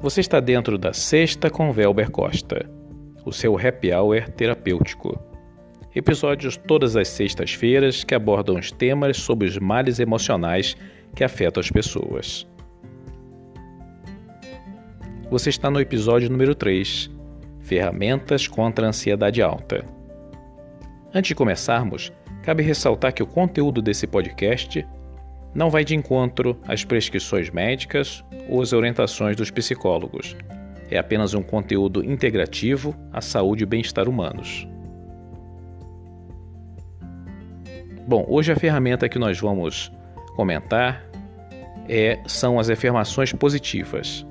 Você está dentro da Sexta com Velber Costa, o seu happy hour terapêutico. Episódios todas as sextas-feiras que abordam os temas sobre os males emocionais que afetam as pessoas. Você está no episódio número 3, Ferramentas contra a Ansiedade Alta. Antes de começarmos, cabe ressaltar que o conteúdo desse podcast não vai de encontro às prescrições médicas ou às orientações dos psicólogos. É apenas um conteúdo integrativo à saúde e bem-estar humanos. Bom, hoje a ferramenta que nós vamos comentar é, são as afirmações positivas.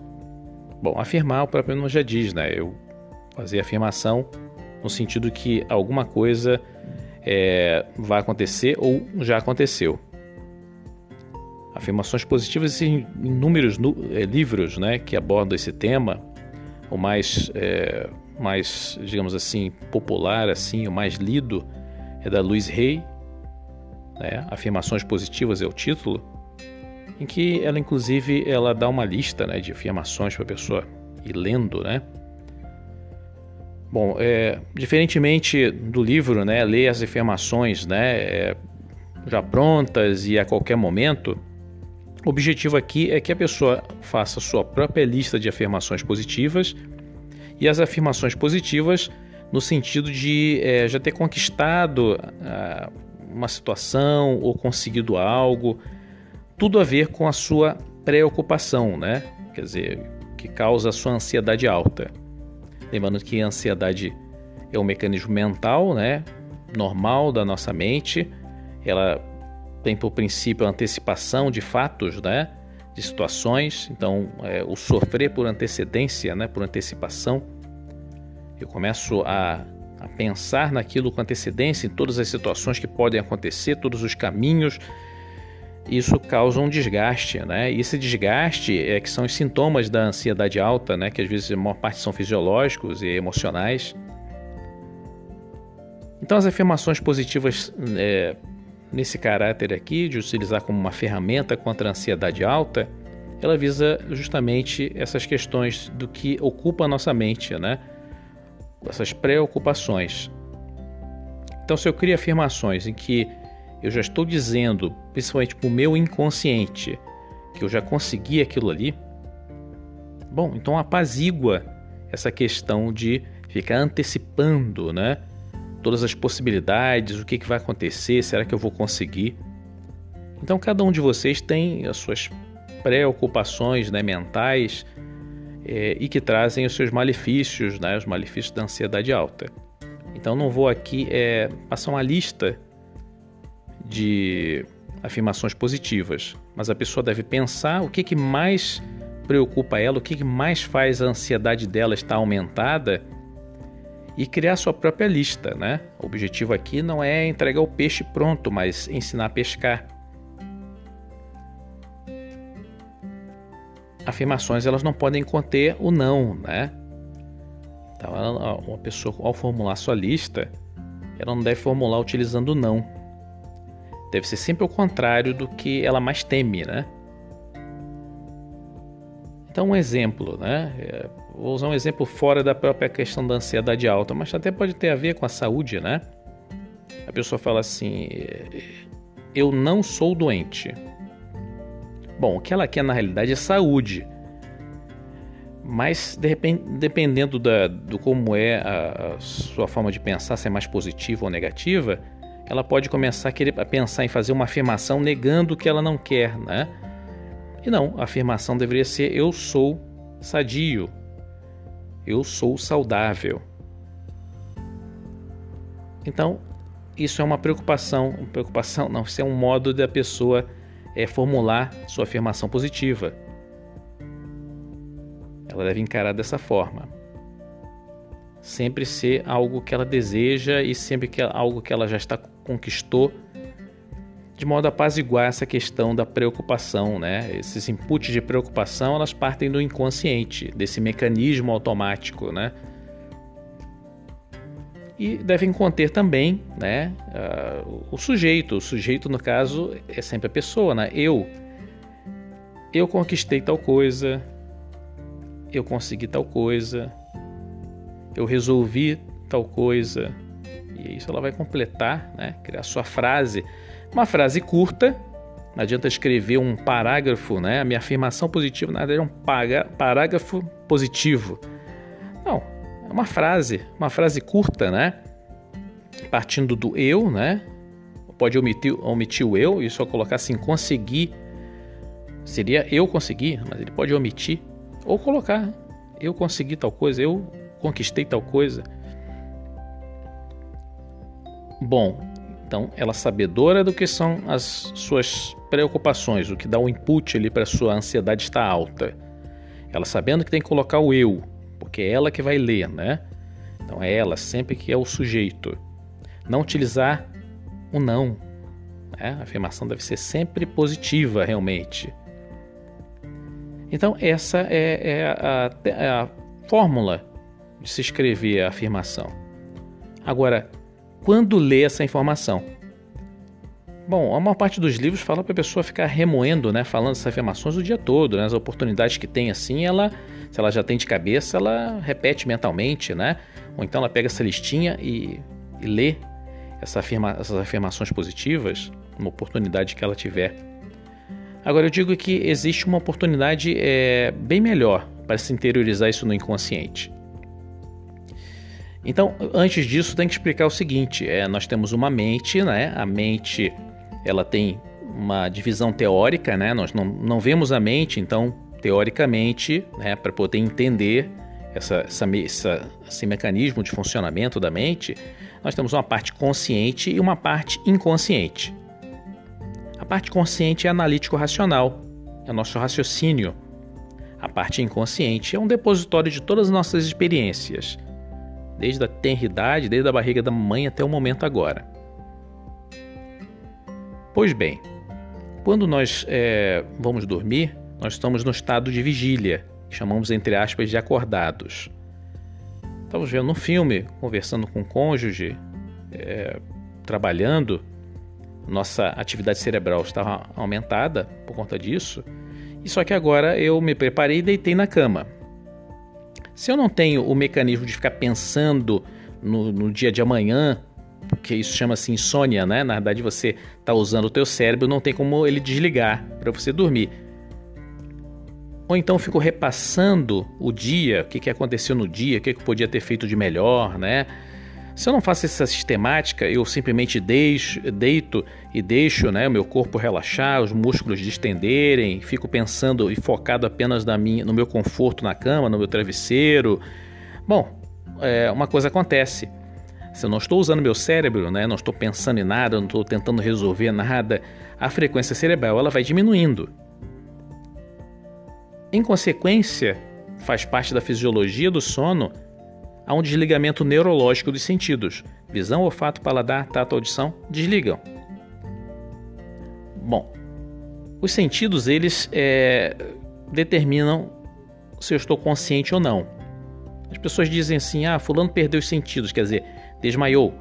Bom, afirmar o próprio nome já diz, né? Eu fazer afirmação no sentido que alguma coisa é, vai acontecer ou já aconteceu. Afirmações positivas existem inúmeros é, livros né, que abordam esse tema. O mais, é, mais, digamos assim, popular, assim, o mais lido é da Louise Hay. Né? Afirmações positivas é o título, em que ela, inclusive, ela dá uma lista né, de afirmações para a pessoa ir lendo, né? Bom, é, diferentemente do livro, né, ler as afirmações, né, é, já prontas e a qualquer momento, o objetivo aqui é que a pessoa faça sua própria lista de afirmações positivas e as afirmações positivas no sentido de é, já ter conquistado ah, uma situação ou conseguido algo, tudo a ver com a sua preocupação, né? Quer dizer, que causa a sua ansiedade alta. Lembrando que a ansiedade é um mecanismo mental, né? Normal da nossa mente. Ela tem por princípio a antecipação de fatos, né? de situações, então é, o sofrer por antecedência, né? por antecipação. Eu começo a, a pensar naquilo com antecedência, em todas as situações que podem acontecer, todos os caminhos. Isso causa um desgaste, né? E esse desgaste é que são os sintomas da ansiedade alta, né? Que às vezes a maior parte são fisiológicos e emocionais. Então as afirmações positivas é, nesse caráter aqui de utilizar como uma ferramenta contra a ansiedade alta, ela visa justamente essas questões do que ocupa a nossa mente, né? Essas preocupações. Então, se eu crio afirmações em que eu já estou dizendo, principalmente para o meu inconsciente, que eu já consegui aquilo ali, bom, então apazigua essa questão de ficar antecipando, né? Todas as possibilidades, o que, que vai acontecer, será que eu vou conseguir? Então, cada um de vocês tem as suas preocupações né, mentais é, e que trazem os seus malefícios, né, os malefícios da ansiedade alta. Então, não vou aqui é, passar uma lista de afirmações positivas, mas a pessoa deve pensar o que, que mais preocupa ela, o que, que mais faz a ansiedade dela estar aumentada e criar sua própria lista, né? O objetivo aqui não é entregar o peixe pronto, mas ensinar a pescar. Afirmações elas não podem conter o não, né? Então, uma pessoa ao formular sua lista, ela não deve formular utilizando o não. Deve ser sempre o contrário do que ela mais teme, né? Então, um exemplo, né? É, vou usar um exemplo fora da própria questão da ansiedade alta, mas até pode ter a ver com a saúde, né? A pessoa fala assim: eu não sou doente. Bom, o que ela quer na realidade é saúde. Mas dependendo da, do como é a, a, sua forma de pensar, se é mais positiva ou negativa, ela pode começar a querer a pensar em fazer uma afirmação negando o que ela não quer, né? E não, a afirmação deveria ser: eu sou sadio, eu sou saudável. Então, isso é uma preocupação, uma preocupação não, isso é um modo da pessoa é, formular sua afirmação positiva. Ela deve encarar dessa forma. Sempre ser algo que ela deseja e sempre que algo que ela já está conquistou de modo a apaziguar essa questão da preocupação, né? Esses inputs de preocupação, elas partem do inconsciente, desse mecanismo automático, né? E devem conter também, né, uh, o sujeito. O sujeito, no caso, é sempre a pessoa, né? Eu. Eu conquistei tal coisa. eu consegui tal coisa, eu resolvi tal coisa. E isso ela vai completar, né? criar sua frase. Uma frase curta, não adianta escrever um parágrafo, né? A minha afirmação positiva, na verdade, é um parágrafo positivo. Não, é uma frase, uma frase curta, né? Partindo do eu, né? Pode omitir, omitir o eu e só colocar assim, conseguir. Seria eu conseguir, mas ele pode omitir. Ou colocar, eu consegui tal coisa, eu conquistei tal coisa. Bom, então ela sabedora do que são as suas preocupações, o que dá um input ali para sua ansiedade estar alta. Ela sabendo que tem que colocar o eu, porque é ela que vai ler, né? Então é ela sempre que é o sujeito. Não utilizar o não. Né? A afirmação deve ser sempre positiva, realmente. Então essa é, é, a, é a fórmula de se escrever a afirmação. Agora, quando lê essa informação? Bom, a maior parte dos livros fala para a pessoa ficar remoendo, né, falando essas afirmações o dia todo, né, as oportunidades que tem assim, ela, se ela já tem de cabeça, ela repete mentalmente, né, ou então ela pega essa listinha e, e lê essa afirma, essas afirmações positivas, uma oportunidade que ela tiver. Agora eu digo que existe uma oportunidade é, bem melhor para se interiorizar isso no inconsciente. Então, antes disso, tem que explicar o seguinte: é, nós temos uma mente, né? A mente ela tem uma divisão teórica, né? Nós não, não vemos a mente, então, teoricamente, né, para poder entender essa, essa, essa, esse mecanismo de funcionamento da mente, nós temos uma parte consciente e uma parte inconsciente. A parte consciente é analítico-racional, é o nosso raciocínio. A parte inconsciente é um depositório de todas as nossas experiências desde a tenridade, desde a barriga da mãe até o momento agora. Pois bem, quando nós é, vamos dormir, nós estamos no estado de vigília, que chamamos entre aspas de acordados. Estamos vendo um filme, conversando com o cônjuge, é, trabalhando, nossa atividade cerebral estava aumentada por conta disso, e só que agora eu me preparei e deitei na cama. Se eu não tenho o mecanismo de ficar pensando no, no dia de amanhã, porque isso chama-se insônia, né? Na verdade, você está usando o teu cérebro, não tem como ele desligar para você dormir. Ou então fico repassando o dia, o que, que aconteceu no dia, o que, que podia ter feito de melhor, né? Se eu não faço essa sistemática, eu simplesmente deixo, deito e deixo né, o meu corpo relaxar, os músculos distenderem, fico pensando e focado apenas na minha, no meu conforto na cama, no meu travesseiro. Bom, é, uma coisa acontece. Se eu não estou usando meu cérebro, né, não estou pensando em nada, não estou tentando resolver nada, a frequência cerebral ela vai diminuindo. Em consequência, faz parte da fisiologia do sono há um desligamento neurológico dos sentidos. Visão, olfato, paladar, tato, audição desligam. Bom, os sentidos eles é, determinam se eu estou consciente ou não. As pessoas dizem assim: ah, fulano perdeu os sentidos, quer dizer, desmaiou.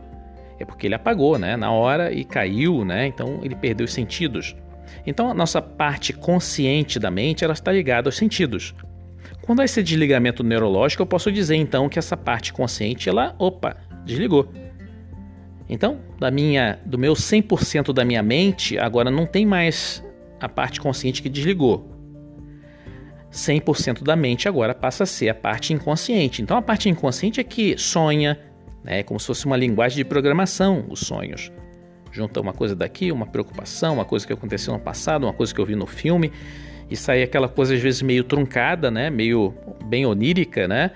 É porque ele apagou, né, na hora e caiu, né? Então ele perdeu os sentidos. Então a nossa parte consciente da mente ela está ligada aos sentidos. Quando há esse desligamento neurológico, eu posso dizer então que essa parte consciente, ela, opa, desligou. Então, da minha, do meu 100% da minha mente, agora não tem mais a parte consciente que desligou. 100% da mente agora passa a ser a parte inconsciente. Então, a parte inconsciente é que sonha, né, é como se fosse uma linguagem de programação, os sonhos. Junta uma coisa daqui, uma preocupação, uma coisa que aconteceu no passado, uma coisa que eu vi no filme e sair aquela coisa às vezes meio truncada, né? Meio bem onírica, né?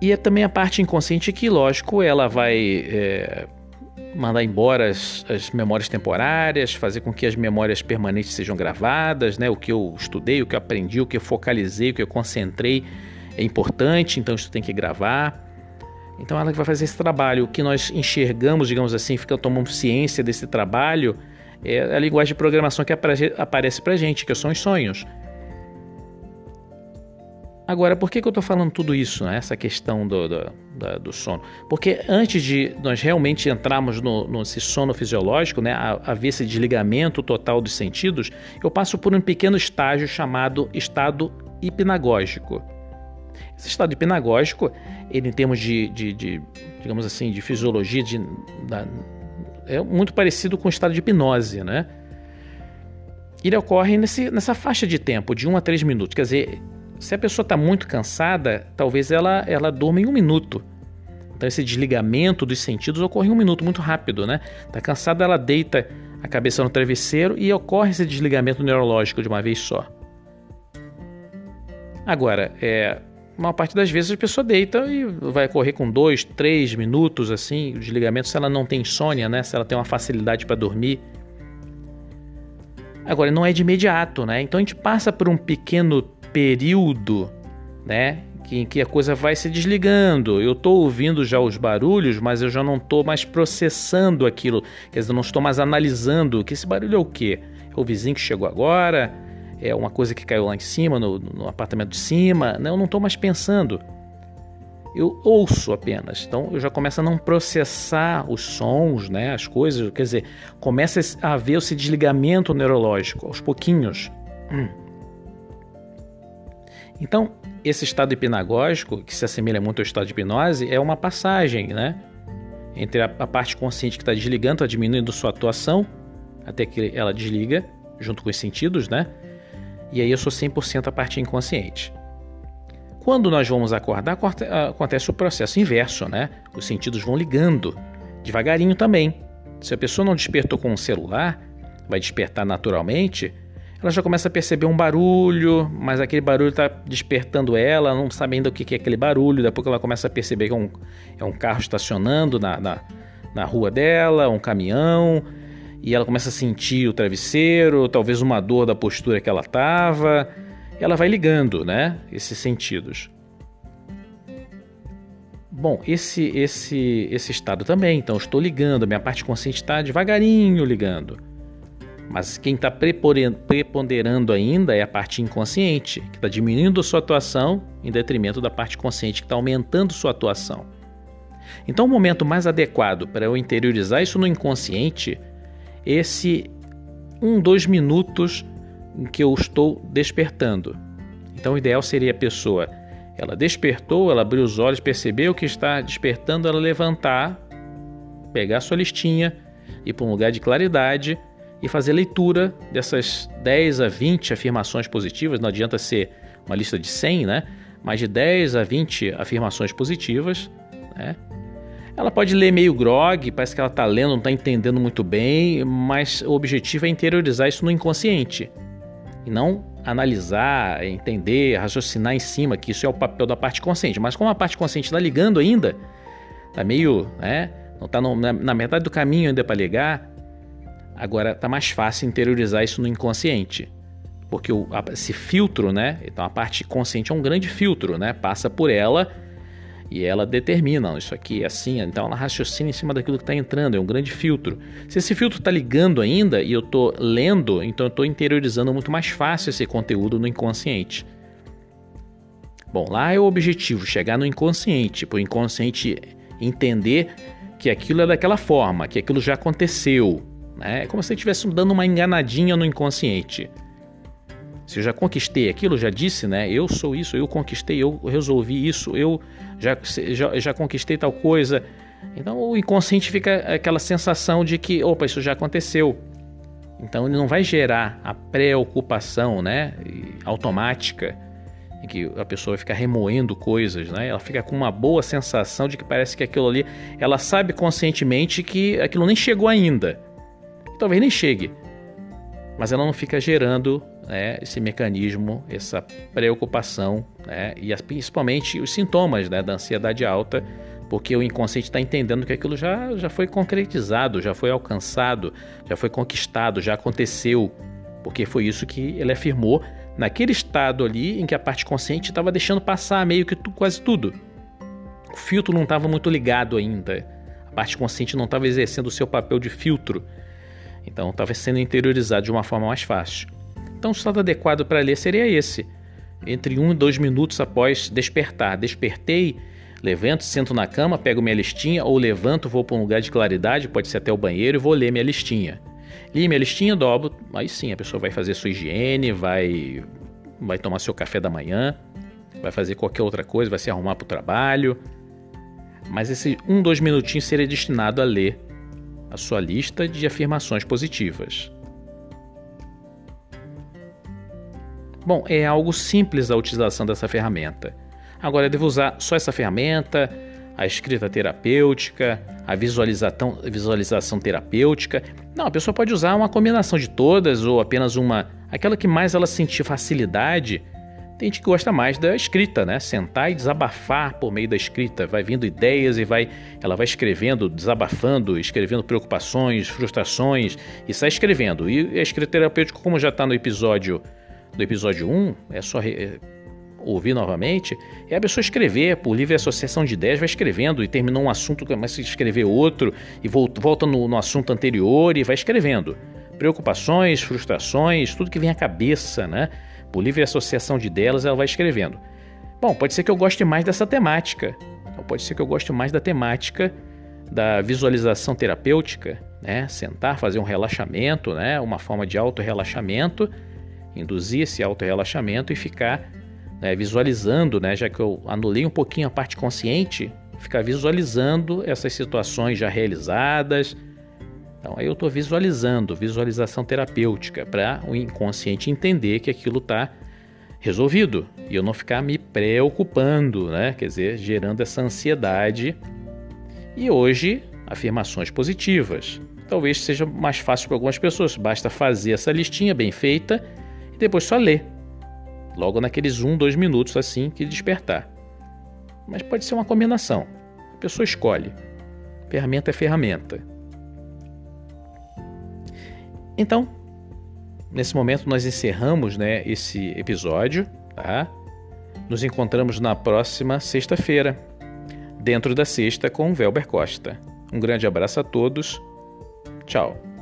E é também a parte inconsciente que, lógico, ela vai é, mandar embora as, as, memórias temporárias, fazer com que as memórias permanentes sejam gravadas, né? O que eu estudei, o que eu aprendi, o que eu focalizei, o que eu concentrei é importante, então isso tem que gravar. Então ela vai fazer esse trabalho. O que nós enxergamos, digamos assim, fica tomando ciência desse trabalho é a linguagem de programação que aparece para gente, que são os sonhos. Agora, por que, que eu estou falando tudo isso, né? essa questão do, do, do, sono? Porque antes de nós realmente entrarmos no, nesse sono fisiológico, né, haver esse desligamento total dos sentidos, eu passo por um pequeno estágio chamado estado hipnagógico. Esse estado hipnagógico, ele em termos de, de, de digamos assim, de fisiologia, de, da, é muito parecido com o estado de hipnose, né? Ele ocorre nesse, nessa faixa de tempo, de 1 a 3 minutos. Quer dizer, se a pessoa está muito cansada, talvez ela, ela durma em um minuto. Então esse desligamento dos sentidos ocorre em um minuto, muito rápido, né? Está cansada, ela deita a cabeça no travesseiro e ocorre esse desligamento neurológico de uma vez só. Agora, é, uma parte das vezes a pessoa deita e vai correr com dois, três minutos assim, o desligamento se ela não tem insônia, né? Se ela tem uma facilidade para dormir. Agora, não é de imediato, né? Então a gente passa por um pequeno período, né? Que, que a coisa vai se desligando. Eu estou ouvindo já os barulhos, mas eu já não estou mais processando aquilo. Quer dizer, eu não estou mais analisando que esse barulho é o quê? É o vizinho que chegou agora? É uma coisa que caiu lá em cima, no, no apartamento de cima? Não, eu não estou mais pensando. Eu ouço apenas. Então eu já começo a não processar os sons, né, as coisas. Quer dizer, começa a haver esse desligamento neurológico aos pouquinhos. Hum. Então, esse estado hipnagógico, que se assemelha muito ao estado de hipnose, é uma passagem, né? Entre a, a parte consciente que está desligando, está diminuindo sua atuação, até que ela desliga, junto com os sentidos, né? E aí eu sou 100% a parte inconsciente. Quando nós vamos acordar, acontece o processo inverso, né? Os sentidos vão ligando, devagarinho também. Se a pessoa não despertou com um celular, vai despertar naturalmente, ela já começa a perceber um barulho, mas aquele barulho está despertando ela, não sabe ainda o que é aquele barulho. Depois ela começa a perceber que é um, é um carro estacionando na, na, na rua dela, um caminhão, e ela começa a sentir o travesseiro, talvez uma dor da postura que ela estava. Ela vai ligando, né? Esses sentidos. Bom, esse esse esse estado também. Então, estou ligando, minha parte consciente está devagarinho ligando. Mas quem está preponderando ainda é a parte inconsciente, que está diminuindo sua atuação em detrimento da parte consciente, que está aumentando sua atuação. Então, o momento mais adequado para eu interiorizar isso no inconsciente, esse um, dois minutos em que eu estou despertando. Então, o ideal seria a pessoa, ela despertou, ela abriu os olhos, percebeu que está despertando, ela levantar, pegar sua listinha, ir para um lugar de claridade e fazer leitura dessas 10 a 20 afirmações positivas. Não adianta ser uma lista de 100, né? Mas de 10 a 20 afirmações positivas, né? Ela pode ler meio grog, parece que ela está lendo, não está entendendo muito bem, mas o objetivo é interiorizar isso no inconsciente e não analisar, entender, raciocinar em cima, que isso é o papel da parte consciente. Mas como a parte consciente está ligando ainda, está meio, né? Não está na, metade do caminho ainda para ligar, Agora está mais fácil interiorizar isso no inconsciente, porque esse filtro, né? Então a parte consciente é um grande filtro, né? Passa por ela e ela determina isso aqui é assim, então ela raciocina em cima daquilo que está entrando, é um grande filtro. Se esse filtro está ligando ainda e eu estou lendo, então eu estou interiorizando muito mais fácil esse conteúdo no inconsciente. Bom, lá é o objetivo, chegar no inconsciente, para o inconsciente entender que aquilo é daquela forma, que aquilo já aconteceu, né? É como se estivesse dando uma enganadinha no inconsciente. Se eu já conquistei aquilo, já disse, né? Eu sou isso, eu conquistei, eu resolvi isso, eu já, já, já conquistei tal coisa. Então o inconsciente fica aquela sensação de que, opa, isso já aconteceu. Então ele não vai gerar a preocupação, né? Automática, em que a pessoa fica remoendo coisas, né? Ela fica com uma boa sensação de que parece que aquilo ali, ela sabe conscientemente que aquilo nem chegou ainda talvez nem chegue, mas ela não fica gerando né, esse mecanismo, essa preocupação né, e as, principalmente os sintomas né, da ansiedade alta, porque o inconsciente está entendendo que aquilo já, já foi concretizado, já foi alcançado, já foi conquistado, já aconteceu, porque foi isso que ele afirmou naquele estado ali em que a parte consciente estava deixando passar meio que tu, quase tudo. O filtro não estava muito ligado ainda. A parte consciente não estava exercendo o seu papel de filtro então estava sendo interiorizado de uma forma mais fácil. Então o estado adequado para ler seria esse. entre um e dois minutos após despertar. Despertei, levanto, sento na cama, pego minha listinha, ou levanto, vou para um lugar de claridade, pode ser até o banheiro, e vou ler minha listinha. Li minha listinha, dobro, aí sim a pessoa vai fazer sua higiene, vai, vai tomar seu café da manhã, vai fazer qualquer outra coisa, vai se arrumar para o trabalho. Mas esse um, dois minutinhos seria destinado a ler a sua lista de afirmações positivas. Bom, é algo simples a utilização dessa ferramenta. Agora, devo usar só essa ferramenta, a escrita terapêutica, a visualização, visualização terapêutica. Não, a pessoa pode usar uma combinação de todas ou apenas uma, aquela que mais ela sentir facilidade. Tem gente que gosta mais da escrita, né? Sentar e desabafar por meio da escrita. Vai vindo ideias e vai, ela vai escrevendo, desabafando, escrevendo preocupações, frustrações e sai escrevendo. E a escrita terapêutica, como já está no episódio do episódio 1, é só é, ouvir novamente, é a pessoa escrever por livre associação de ideias, vai escrevendo e terminou um assunto, começa a escrever outro e volta no, no assunto anterior e vai escrevendo. Preocupações, frustrações, tudo que vem à cabeça, né? Por livre associação de ideias, ela vai escrevendo. Bom, pode ser que eu goste mais dessa temática, pode ser que eu goste mais da temática da visualização terapêutica, né? Sentar, fazer um relaxamento, né? Uma forma de auto-relaxamento induzir esse auto-relaxamento e ficar né, visualizando, né, já que eu anulei um pouquinho a parte consciente, ficar visualizando essas situações já realizadas. Então aí eu estou visualizando, visualização terapêutica, para o inconsciente entender que aquilo está resolvido e eu não ficar me preocupando, né? quer dizer, gerando essa ansiedade. E hoje, afirmações positivas. Talvez seja mais fácil para algumas pessoas, basta fazer essa listinha bem feita depois só ler. Logo naqueles um, dois minutos assim que despertar. Mas pode ser uma combinação. A pessoa escolhe. Ferramenta é ferramenta. Então, nesse momento nós encerramos né, esse episódio. Tá? Nos encontramos na próxima sexta-feira, dentro da sexta com o Velber Costa. Um grande abraço a todos. Tchau.